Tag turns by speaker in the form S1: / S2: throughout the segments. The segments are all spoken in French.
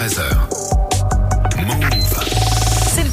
S1: 13h.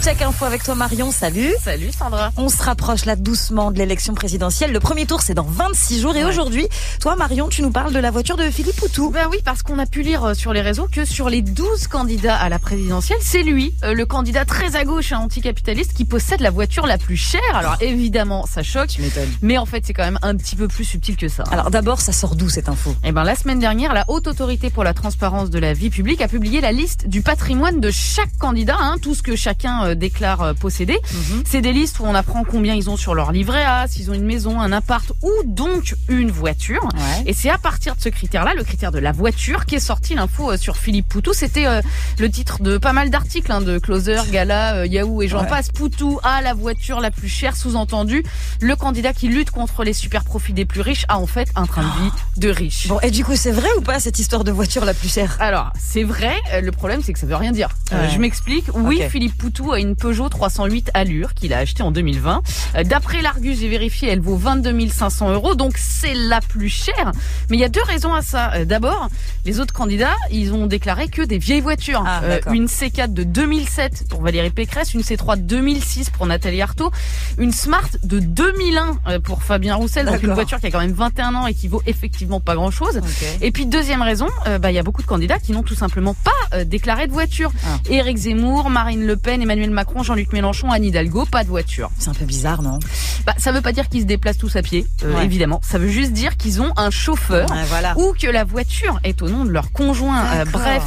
S2: Check info avec toi Marion, salut.
S3: Salut Sandra.
S2: On se rapproche là doucement de l'élection présidentielle. Le premier tour c'est dans 26 jours et
S3: Ouais.
S2: aujourd'hui, toi Marion, tu nous parles de la voiture de Philippe Poutou.
S3: Ben oui, parce qu'on a pu lire euh, sur les réseaux que sur les 12 candidats à la présidentielle, c'est lui, euh, le candidat très à gauche et anticapitaliste, qui possède la voiture la plus chère. Alors évidemment, ça choque, mais en fait, c'est quand même un petit peu plus subtil que ça.
S2: Alors d'abord, ça sort d'où cette info?
S3: Eh ben, la semaine dernière, la Haute Autorité pour la Transparence de la Vie Publique a publié la liste du patrimoine de chaque candidat, hein, tout ce que chacun euh, déclare euh, posséder. C'est des listes où on apprend combien ils ont sur leur livret A, s'ils ont une maison, un appart ou donc une voiture.
S2: Ouais.
S3: Et c'est à partir de ce critère-là, le critère de la voiture, qui est sorti l'info euh, sur Philippe Poutou. C'était euh, le titre de pas mal d'articles, hein, de Closer, Gala, euh, Yahoo et j'en
S2: Ouais.
S3: passe. Poutou a la voiture la plus chère, sous-entendu. Le candidat qui lutte contre les super profits des plus riches a en fait un train de vie de riche.
S2: Bon, et du coup, c'est vrai ou pas cette histoire de voiture la plus chère?
S3: Alors, c'est vrai, le problème c'est que ça veut rien dire. Euh, je m'explique. Oui. Philippe Poutou a une Peugeot 308 Allure qu'il a achetée en 2020. Euh, D'après l'Argus, j'ai vérifié, elle vaut 22 500 euros, donc c'est la plus chère. Mais il y a deux raisons à ça. Euh, D'abord, les autres candidats, ils ont déclaré que des vieilles voitures.
S2: Ah, d'accord.
S3: une C4 de 2007 pour Valérie Pécresse, une C3 de 2006 pour Nathalie Arthaud, une Smart de 2001 euh, pour Fabien Roussel, donc une voiture qui a quand même 21 ans et qui vaut effectivement pas grand-chose. Et puis deuxième raison, euh, bah il y a beaucoup de candidats qui n'ont tout simplement pas euh, déclaré de voiture.
S2: Ah.
S3: Éric Zemmour, Marine Le Pen, Emmanuel Macron, Jean-Luc Mélenchon, Anne Hidalgo, pas de voiture.
S2: C'est un peu bizarre, non?
S3: Bah ça veut pas dire qu'ils se déplacent tous à pied, euh,
S2: Ouais.
S3: évidemment. Ça veut juste dire qu'ils ont un chauffeur
S2: Ouais, Voilà.
S3: ou que la voiture est au nom de leur conjoint. Euh, bref.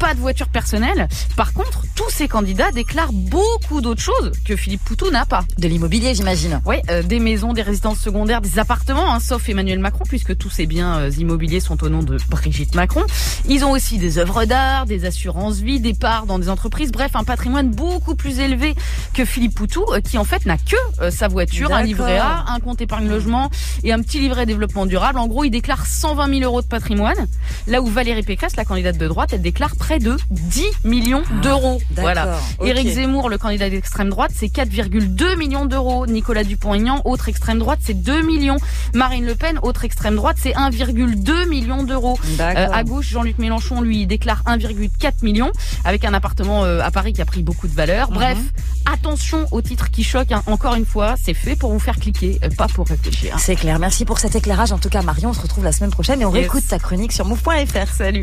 S3: Pas de voiture personnelle. Par contre, tous ces candidats déclarent beaucoup d'autres choses que Philippe Poutou n'a pas.
S2: De l'immobilier, j'imagine.
S3: Oui, euh, des maisons, des résidences secondaires, des appartements, hein, sauf Emmanuel Macron, puisque tous ces biens euh, immobiliers sont au nom de Brigitte Macron. Ils ont aussi des œuvres d'art, des assurances vie, des parts dans des entreprises, bref, un patrimoine beaucoup plus élevé que Philippe Poutou, euh, qui en fait n'a que euh, sa voiture, un livret A, un compte épargne logement et un petit livret développement durable. En gros, il déclare 120 000 euros de patrimoine, là où Valérie Pécresse, la candidate de droite, elle déclare près de 10 millions d'euros.
S2: d'accord,
S3: Voilà. Éric Zemmour, le candidat d'extrême droite, c'est 4,2 millions d'euros. Nicolas Dupont-Aignan, autre extrême droite, c'est 2 millions. Marine Le Pen, autre extrême droite, c'est 1,2 million d'euros. Euh,
S2: D'accord.
S3: à gauche, Jean-Luc Mélenchon, lui, déclare 1,4 million avec un appartement euh, à Paris qui a pris beaucoup de valeur. Bref, attention au titre qui choque. hein. Encore une fois, c'est fait pour vous faire cliquer, euh, pas pour réfléchir.
S2: C'est clair. Merci pour cet éclairage. En tout cas, Marion, on se retrouve la semaine prochaine et on
S3: Yes.
S2: réécoute ta chronique sur move.fr.
S3: Salut.